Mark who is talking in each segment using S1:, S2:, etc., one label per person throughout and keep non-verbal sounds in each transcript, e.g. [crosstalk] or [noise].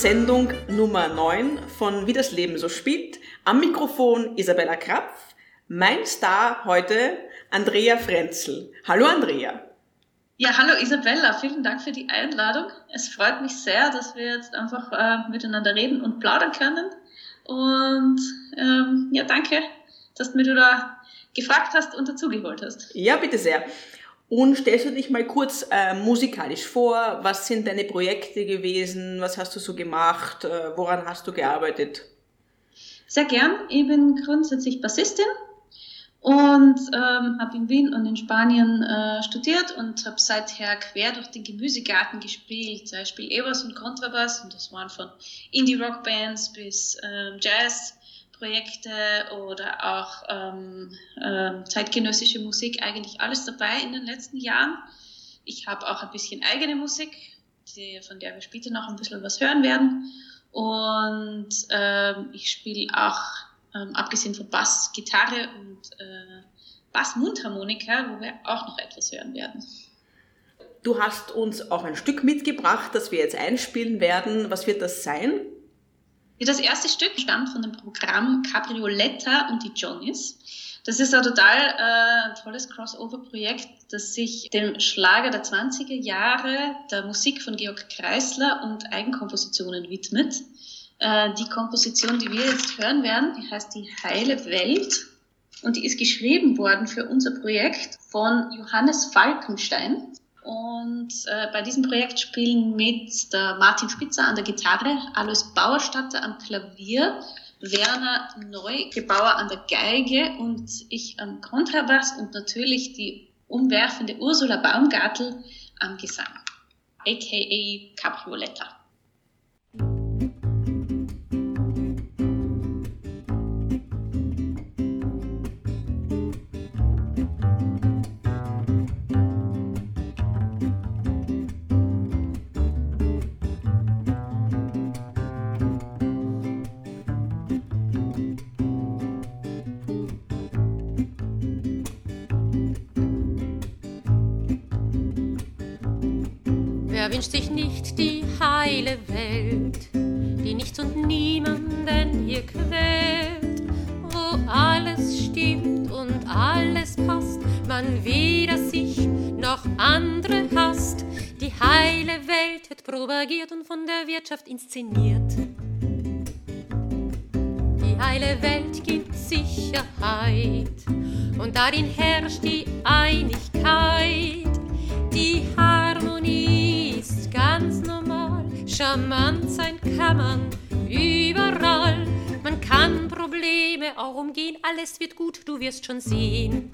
S1: Sendung Nummer 9 von Wie das Leben so spielt. Am Mikrofon Isabella Krapf. Mein Star heute Andrea Frenzel. Hallo Andrea.
S2: Ja, hallo Isabella, vielen Dank für die Einladung. Es freut mich sehr, dass wir jetzt einfach äh, miteinander reden und plaudern können. Und ähm, ja, danke, dass du mir da gefragt hast und dazugeholt hast.
S1: Ja, bitte sehr. Und stellst du dich mal kurz äh, musikalisch vor? Was sind deine Projekte gewesen? Was hast du so gemacht? Äh, woran hast du gearbeitet?
S2: Sehr gern. Ich bin grundsätzlich Bassistin und ähm, habe in Wien und in Spanien äh, studiert und habe seither quer durch den Gemüsegarten gespielt. Ich spiele E-Bass und Kontrabass und das waren von Indie-Rock-Bands bis ähm, Jazz Projekte oder auch ähm, äh, zeitgenössische Musik, eigentlich alles dabei in den letzten Jahren. Ich habe auch ein bisschen eigene Musik, die, von der wir später noch ein bisschen was hören werden. Und ähm, ich spiele auch, ähm, abgesehen von Bass, Gitarre und äh, Bass-Mundharmonika, wo wir auch noch etwas hören werden.
S1: Du hast uns auch ein Stück mitgebracht, das wir jetzt einspielen werden. Was wird das sein?
S2: Das erste Stück stammt von dem Programm Cabrioletta und die Johnnies. Das ist ein total äh, tolles Crossover-Projekt, das sich dem Schlager der 20er Jahre, der Musik von Georg Kreisler und Eigenkompositionen widmet. Äh, die Komposition, die wir jetzt hören werden, die heißt Die heile Welt und die ist geschrieben worden für unser Projekt von Johannes Falkenstein. Und äh, bei diesem Projekt spielen mit der Martin Spitzer an der Gitarre, Alois Bauerstatter am Klavier, Werner Neugebauer an der Geige und ich am Kontrabass und natürlich die umwerfende Ursula Baumgartel am Gesang, aka Caprioletta.
S3: Wer wünscht sich nicht die heile Welt, die nichts und niemanden hier quält, wo alles stimmt und alles passt, man weder sich noch andere hasst. Die heile Welt wird propagiert und von der Wirtschaft inszeniert. Die heile Welt gibt Sicherheit und darin herrscht die Einigkeit. Die Harmonie charmant sein kann man überall. Man kann Probleme auch umgehen, alles wird gut, du wirst schon sehen.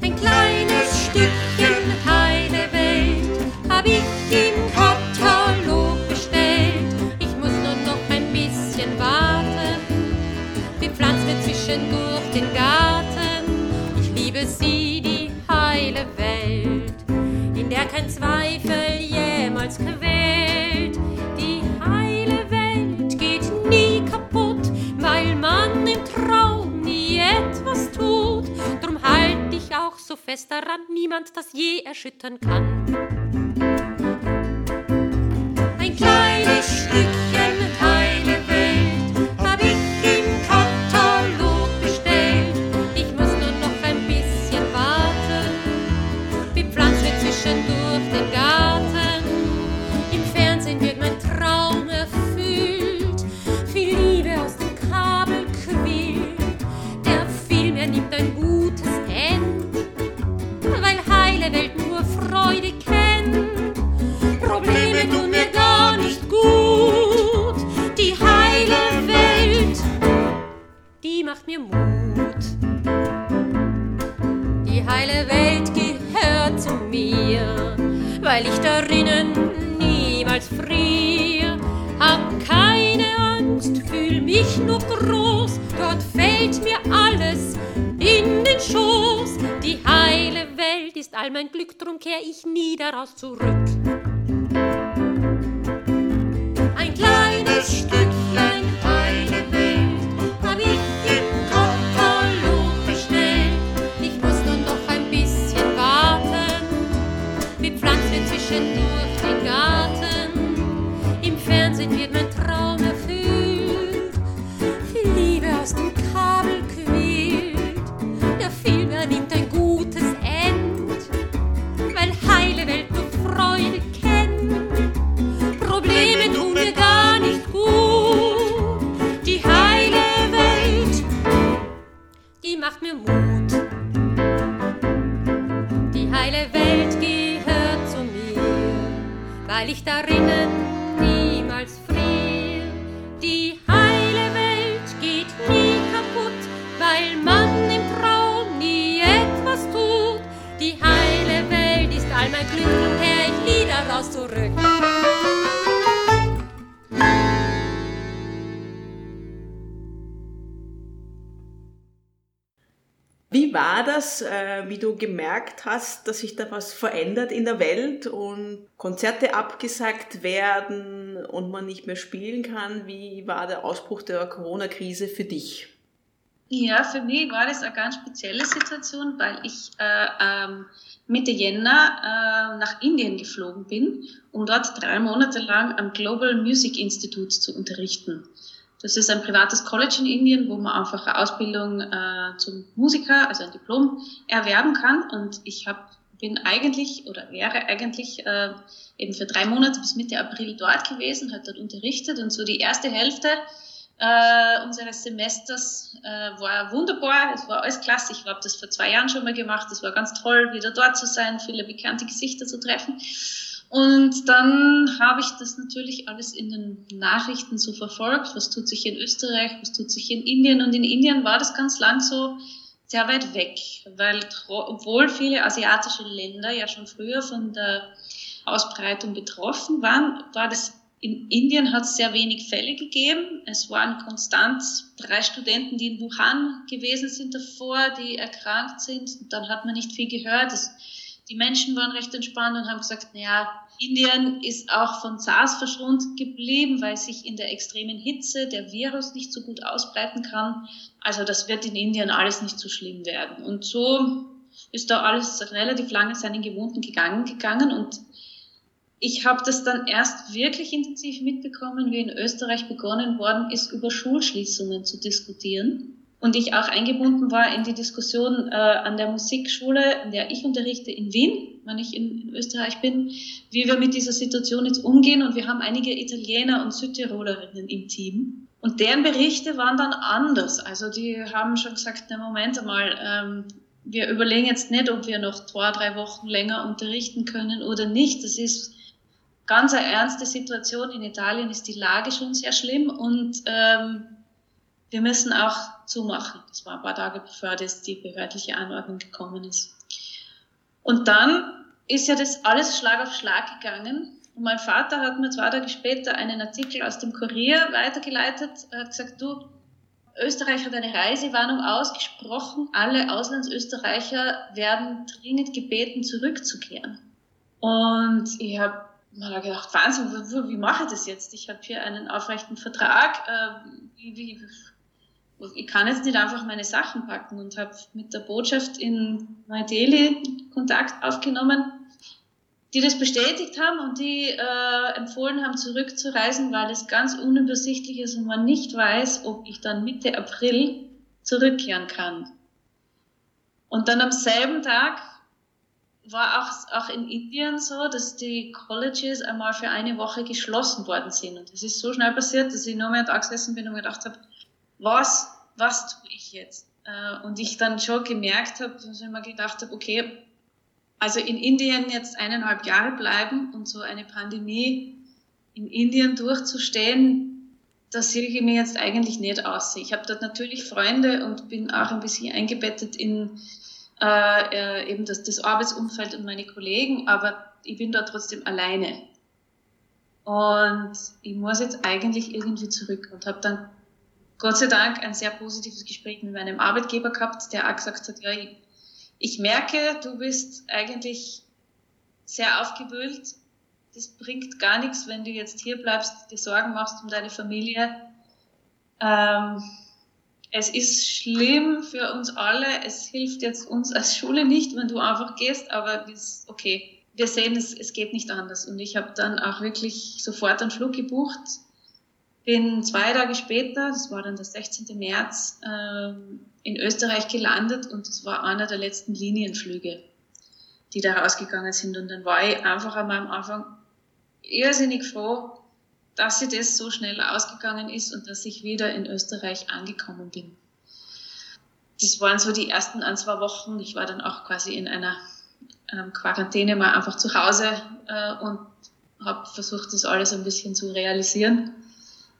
S3: Ein kleines Stückchen heile Welt hab ich im Katalog bestellt. Ich muss nur noch ein bisschen warten, bepflanzt mir zwischendurch den Garten. Ich liebe sie, die heile Welt, in der kein Zweifel jemals quält. Die heile Welt geht nie kaputt, weil man im Traum nie etwas tut. Drum halt dich auch so fest daran, niemand das je erschüttern kann. Ein kleines Stückchen certaines bouches. Ich nie daraus zurück. Heile Welt gehört zu mir, weil ich darinnen niemals frier. Die heile Welt geht nie kaputt, weil man im Traum nie etwas tut. Die heile Welt ist all mein Glück und her ich nie daraus zurück.
S1: Das, äh, wie du gemerkt hast, dass sich da was verändert in der Welt und Konzerte abgesagt werden und man nicht mehr spielen kann? Wie war der Ausbruch der Corona-Krise für dich?
S2: Ja, für mich war das eine ganz spezielle Situation, weil ich äh, ähm, Mitte Jänner äh, nach Indien geflogen bin, um dort drei Monate lang am Global Music Institute zu unterrichten. Das ist ein privates College in Indien, wo man einfach eine Ausbildung äh, zum Musiker, also ein Diplom, erwerben kann. Und ich hab, bin eigentlich oder wäre eigentlich äh, eben für drei Monate bis Mitte April dort gewesen, hat dort unterrichtet und so die erste Hälfte äh, unseres Semesters äh, war wunderbar. Es war alles klasse. Ich habe das vor zwei Jahren schon mal gemacht. Es war ganz toll, wieder dort zu sein, viele bekannte Gesichter zu treffen. Und dann habe ich das natürlich alles in den Nachrichten so verfolgt. Was tut sich in Österreich, was tut sich in Indien? Und in Indien war das ganz lang so sehr weit weg, weil obwohl viele asiatische Länder ja schon früher von der Ausbreitung betroffen waren, war das in Indien hat es sehr wenig Fälle gegeben. Es waren konstant drei Studenten, die in Wuhan gewesen sind davor, die erkrankt sind. Dann hat man nicht viel gehört. Das, die Menschen waren recht entspannt und haben gesagt, naja, Indien ist auch von SARS verschont geblieben, weil sich in der extremen Hitze der Virus nicht so gut ausbreiten kann. Also das wird in Indien alles nicht so schlimm werden. Und so ist da alles relativ lange seinen gewohnten gegangen gegangen und ich habe das dann erst wirklich intensiv mitbekommen, wie in Österreich begonnen worden ist, über Schulschließungen zu diskutieren und ich auch eingebunden war in die Diskussion äh, an der Musikschule, an der ich unterrichte in Wien, wenn ich in, in, Österreich bin, wie wir mit dieser Situation jetzt umgehen. Und wir haben einige Italiener und Südtirolerinnen im Team. Und deren Berichte waren dann anders. Also die haben schon gesagt, na Moment einmal, ähm, wir überlegen jetzt nicht, ob wir noch zwei, drei Wochen länger unterrichten können oder nicht. Das ist ganz eine ernste Situation. In Italien ist die Lage schon sehr schlimm und ähm, wir müssen auch zumachen. Das war ein paar Tage bevor das die behördliche Anordnung gekommen ist. Und dann ist ja das alles Schlag auf Schlag gegangen. Und mein Vater hat mir zwei Tage später einen Artikel aus dem Kurier weitergeleitet. Er hat gesagt, du, Österreich hat eine Reisewarnung ausgesprochen. Alle Auslandsösterreicher werden dringend gebeten, zurückzukehren. Und ich habe mir gedacht, Wahnsinn, wie, wie mache ich das jetzt? Ich habe hier einen aufrechten Vertrag. Äh, wie, wie, ich kann jetzt nicht einfach meine Sachen packen und habe mit der Botschaft in Neu-Delhi Kontakt aufgenommen, die das bestätigt haben und die äh, empfohlen haben, zurückzureisen, weil es ganz unübersichtlich ist und man nicht weiß, ob ich dann Mitte April zurückkehren kann. Und dann am selben Tag war auch, auch in Indien so, dass die Colleges einmal für eine Woche geschlossen worden sind. Und es ist so schnell passiert, dass ich nur mehr da gesessen bin und gedacht habe, was, was tue ich jetzt? Äh, und ich dann schon gemerkt habe, dass ich mir gedacht habe, okay, also in Indien jetzt eineinhalb Jahre bleiben und so eine Pandemie in Indien durchzustehen, das sehe ich mir jetzt eigentlich nicht aus. Ich habe dort natürlich Freunde und bin auch ein bisschen eingebettet in äh, äh, eben das, das Arbeitsumfeld und meine Kollegen, aber ich bin dort trotzdem alleine. Und ich muss jetzt eigentlich irgendwie zurück und habe dann Gott sei Dank ein sehr positives Gespräch mit meinem Arbeitgeber gehabt, der auch gesagt hat, ja, ich, ich merke, du bist eigentlich sehr aufgewühlt. Das bringt gar nichts, wenn du jetzt hier bleibst, dir Sorgen machst um deine Familie. Ähm, es ist schlimm für uns alle. Es hilft jetzt uns als Schule nicht, wenn du einfach gehst, aber ist okay. Wir sehen, es, es geht nicht anders. Und ich habe dann auch wirklich sofort einen Flug gebucht bin zwei Tage später, das war dann der 16. März, ähm, in Österreich gelandet und das war einer der letzten Linienflüge, die da rausgegangen sind. Und dann war ich einfach einmal am Anfang irrsinnig froh, dass sie das so schnell ausgegangen ist und dass ich wieder in Österreich angekommen bin. Das waren so die ersten ein, zwei Wochen. Ich war dann auch quasi in einer ähm, Quarantäne mal einfach zu Hause äh, und habe versucht, das alles ein bisschen zu realisieren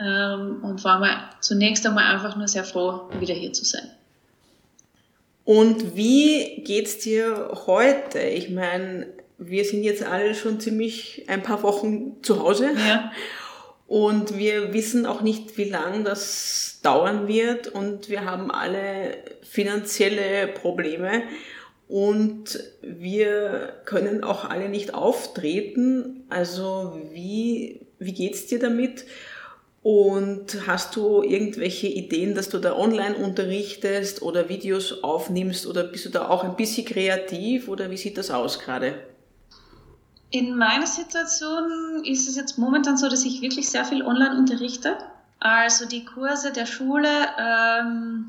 S2: ähm, und war mal zunächst einmal einfach nur sehr froh, wieder hier zu sein.
S1: Und wie geht's dir heute? Ich meine, wir sind jetzt alle schon ziemlich ein paar Wochen zu Hause.
S2: Ja.
S1: Und wir wissen auch nicht, wie lange das dauern wird. Und wir haben alle finanzielle Probleme. Und wir können auch alle nicht auftreten. Also wie, wie geht's dir damit? Und hast du irgendwelche Ideen, dass du da online unterrichtest oder Videos aufnimmst oder bist du da auch ein bisschen kreativ oder wie sieht das aus gerade?
S2: In meiner Situation ist es jetzt momentan so, dass ich wirklich sehr viel online unterrichte. Also die Kurse der Schule, ähm,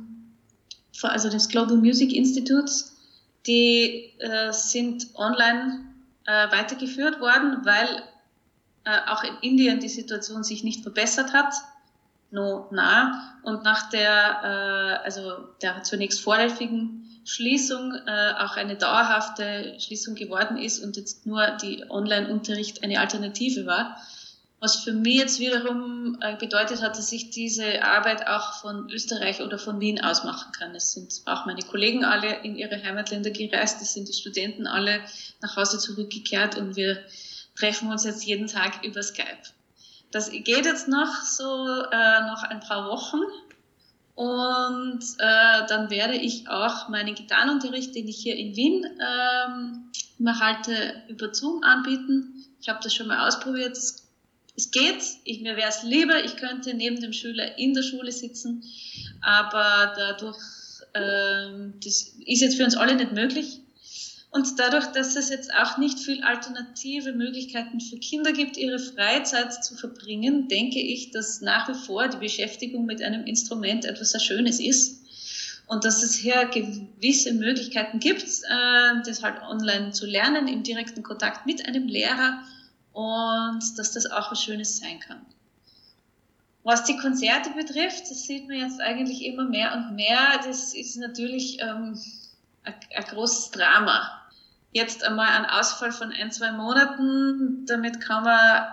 S2: also des Global Music Institutes, die äh, sind online äh, weitergeführt worden, weil äh, auch in Indien die Situation sich nicht verbessert hat, no nah. Und nach der, äh, also der zunächst vorläufigen Schließung äh, auch eine dauerhafte Schließung geworden ist und jetzt nur die Online-Unterricht eine Alternative war. Was für mich jetzt wiederum äh, bedeutet hat, dass ich diese Arbeit auch von Österreich oder von Wien aus machen kann. Es sind auch meine Kollegen alle in ihre Heimatländer gereist, es sind die Studenten alle nach Hause zurückgekehrt und wir treffen uns jetzt jeden Tag über Skype. Das geht jetzt noch so äh, noch ein paar Wochen und äh, dann werde ich auch meinen Gitarrenunterricht, den ich hier in Wien ähm, immer halte, über Zoom anbieten. Ich habe das schon mal ausprobiert. Es, geht. Ich, mir wäre es lieber, ich könnte neben dem Schüler in der Schule sitzen, aber dadurch, ähm, das ist jetzt für uns alle nicht möglich. Und dadurch, dass es jetzt auch nicht viel alternative Möglichkeiten für Kinder gibt, ihre Freizeit zu verbringen, denke ich, dass nach wie vor die Beschäftigung mit einem Instrument etwas sehr Schönes ist. Und dass es hier gewisse Möglichkeiten gibt, äh, das halt online zu lernen, im direkten Kontakt mit einem Lehrer und dass das auch was Schönes sein kann. Was die Konzerte betrifft, das sieht man jetzt eigentlich immer mehr und mehr. Das ist natürlich ähm, ein, ein großes Drama jetzt einmal einen Ausfall von ein, zwei Monaten, damit kann man,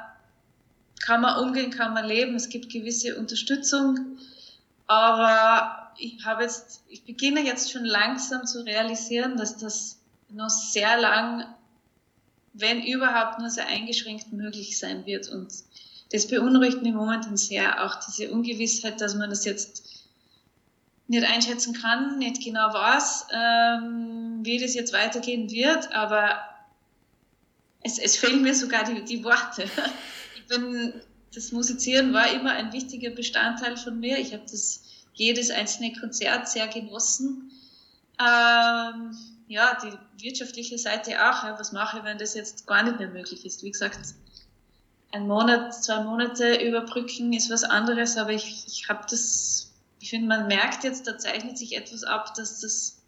S2: kann man umgehen, kann man leben. Es gibt gewisse Unterstützung. Aber ich habe jetzt, ich beginne jetzt schon langsam zu realisieren, dass das noch sehr lang, wenn überhaupt nur sehr eingeschränkt möglich sein wird. Und das beunruhigt mich momentan sehr, auch diese Ungewissheit, dass man das jetzt nicht einschätzen kann, nicht genau weiß, ähm, wie das jetzt weitergehen wird, aber es, es fehlen mir sogar die, die Worte. [laughs] Ich bin, das Musizieren war immer ein wichtiger Bestandteil von mir. Ich habe das jedes einzelne Konzert sehr genossen. Ähm, ja, die wirtschaftliche Seite auch. Ja, was mache ich, wenn das jetzt gar nicht mehr möglich ist? Wie gesagt, ein Monat, zwei Monate überbrücken ist was anderes, aber ich, ich habe das ich finde, man merkt jetzt, da zeichnet sich etwas ab, dass das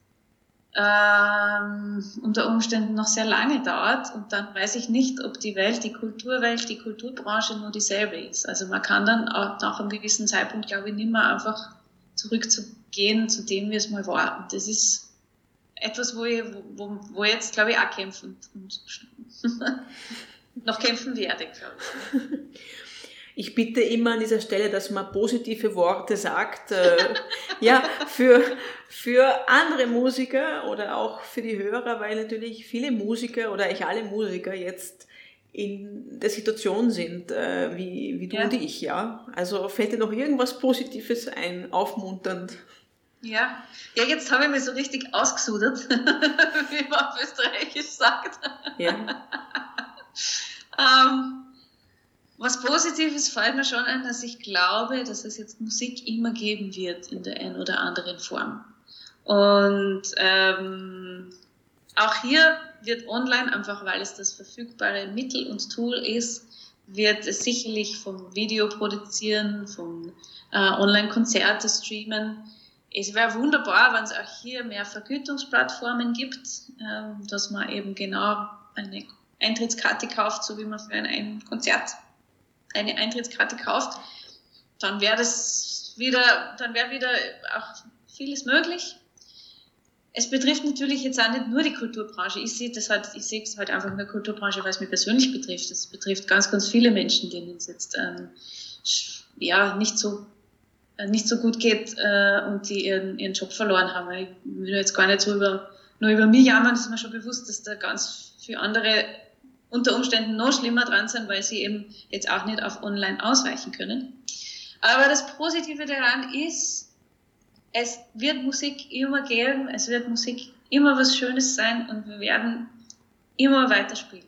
S2: ähm, unter Umständen noch sehr lange dauert und dann weiß ich nicht, ob die Welt, die Kulturwelt, die Kulturbranche nur dieselbe ist. Also man kann dann auch nach einem gewissen Zeitpunkt, glaube ich, nicht mehr einfach zurückzugehen zu dem, wie es mal war. Und das ist etwas, wo ich, wo, wo jetzt, glaube ich, auch kämpfen und [laughs] noch kämpfen werde, glaube ich. [laughs]
S1: Ich bitte immer an dieser Stelle, dass man positive Worte sagt. Äh, [laughs] ja, für, für andere Musiker oder auch für die Hörer, weil natürlich viele Musiker oder ich alle Musiker jetzt in der Situation sind, äh, wie, wie du ja. und ich, ja. Also fällt dir noch irgendwas Positives ein, aufmunternd?
S2: Ja, ja jetzt habe ich mich so richtig ausgesudert, [laughs] wie man auf Österreichisch sagt. Ja. [laughs] ähm, was Positives fällt mir schon ein, dass ich glaube, dass es jetzt Musik immer geben wird in der einen oder anderen Form. Und ähm, auch hier wird online, einfach weil es das verfügbare Mittel und Tool ist, wird es sicherlich vom Video produzieren, vom äh, Online-Konzerte streamen. Es wäre wunderbar, wenn es auch hier mehr Vergütungsplattformen gibt, äh, dass man eben genau eine Eintrittskarte kauft, so wie man für ein Konzert eine Eintrittskarte kauft, dann wäre das wieder, dann wäre wieder auch vieles möglich. es betrifft natürlich jetzt auch nicht nur die Kulturbranche. Ich sehe das halt, ich sehe es halt einfach in der Kulturbranche, weil es mich persönlich betrifft. Es betrifft ganz, ganz viele Menschen, denen es jetzt ähm, ja nicht so äh, nicht so gut geht äh, und die ihren, ihren Job verloren haben. Ich will jetzt gar nicht so über, nur über mich jammern, das ist mir schon bewusst, dass da ganz viele andere unter Umständen noch schlimmer dran sind, weil sie eben jetzt auch nicht auf online ausweichen können. Aber das Positive daran ist, es wird Musik immer geben, es wird Musik immer was Schönes sein und wir werden immer weiterspielen.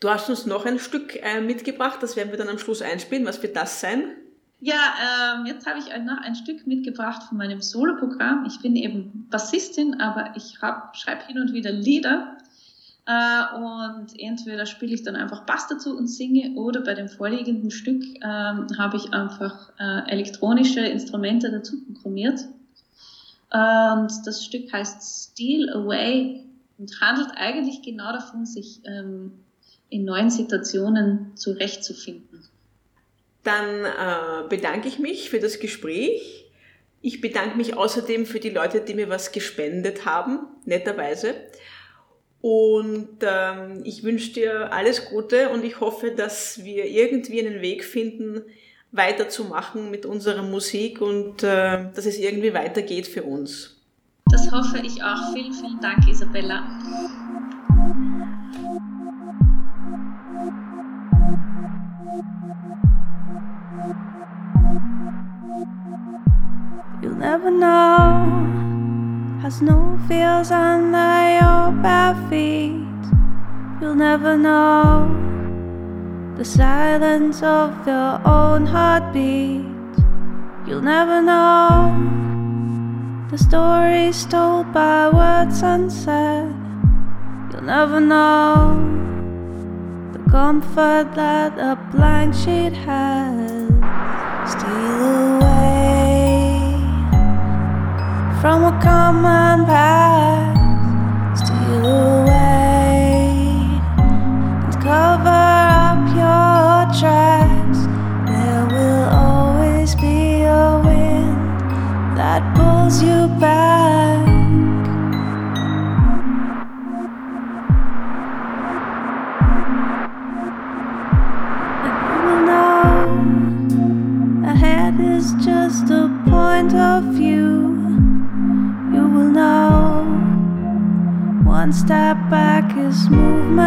S1: Du hast uns noch ein Stück äh, mitgebracht, das werden wir dann am Schluss einspielen. Was wird das sein?
S2: Ja, ähm, jetzt habe ich noch ein Stück mitgebracht von meinem Soloprogramm. Ich bin eben Bassistin, aber ich schreibe hin und wieder Lieder. Äh, und entweder spiele ich dann einfach Bass dazu und singe oder bei dem vorliegenden Stück ähm, habe ich einfach äh, elektronische Instrumente dazu programmiert. Und das Stück heißt Steal Away und handelt eigentlich genau davon, sich ähm, in neuen Situationen zurechtzufinden.
S1: Dann äh, bedanke ich mich für das Gespräch. Ich bedanke mich außerdem für die Leute, die mir was gespendet haben, netterweise. Und ähm, ich wünsche dir alles Gute und ich hoffe, dass wir irgendwie einen Weg finden, weiterzumachen mit unserer Musik und äh, dass es irgendwie weitergeht für uns.
S2: Das hoffe ich auch. Vielen, vielen Dank, Isabella.
S4: You'll never know snow feels under your bare feet. You'll never know the silence of your own heartbeat. You'll never know the stories told by words unsaid. You'll never know the comfort that a blank sheet has. Steal away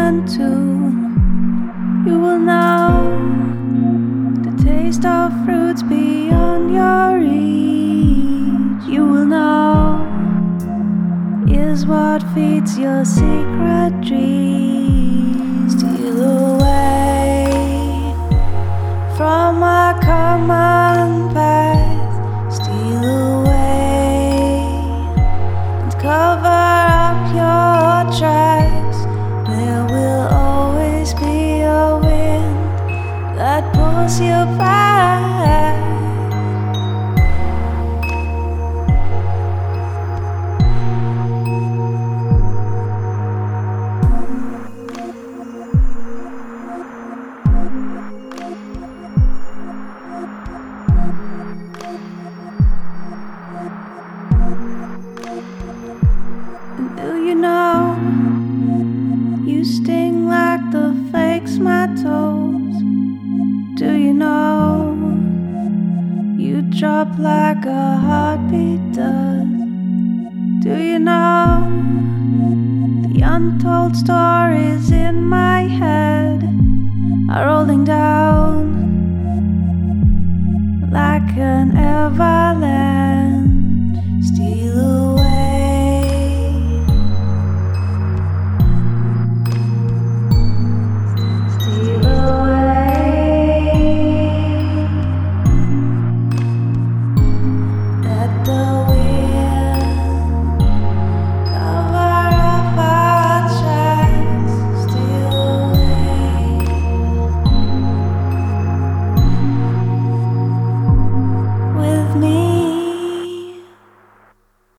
S4: too. You will know the taste of fruits beyond your reach. You will know is what feeds your secret dreams. Steal away from a common are rolling down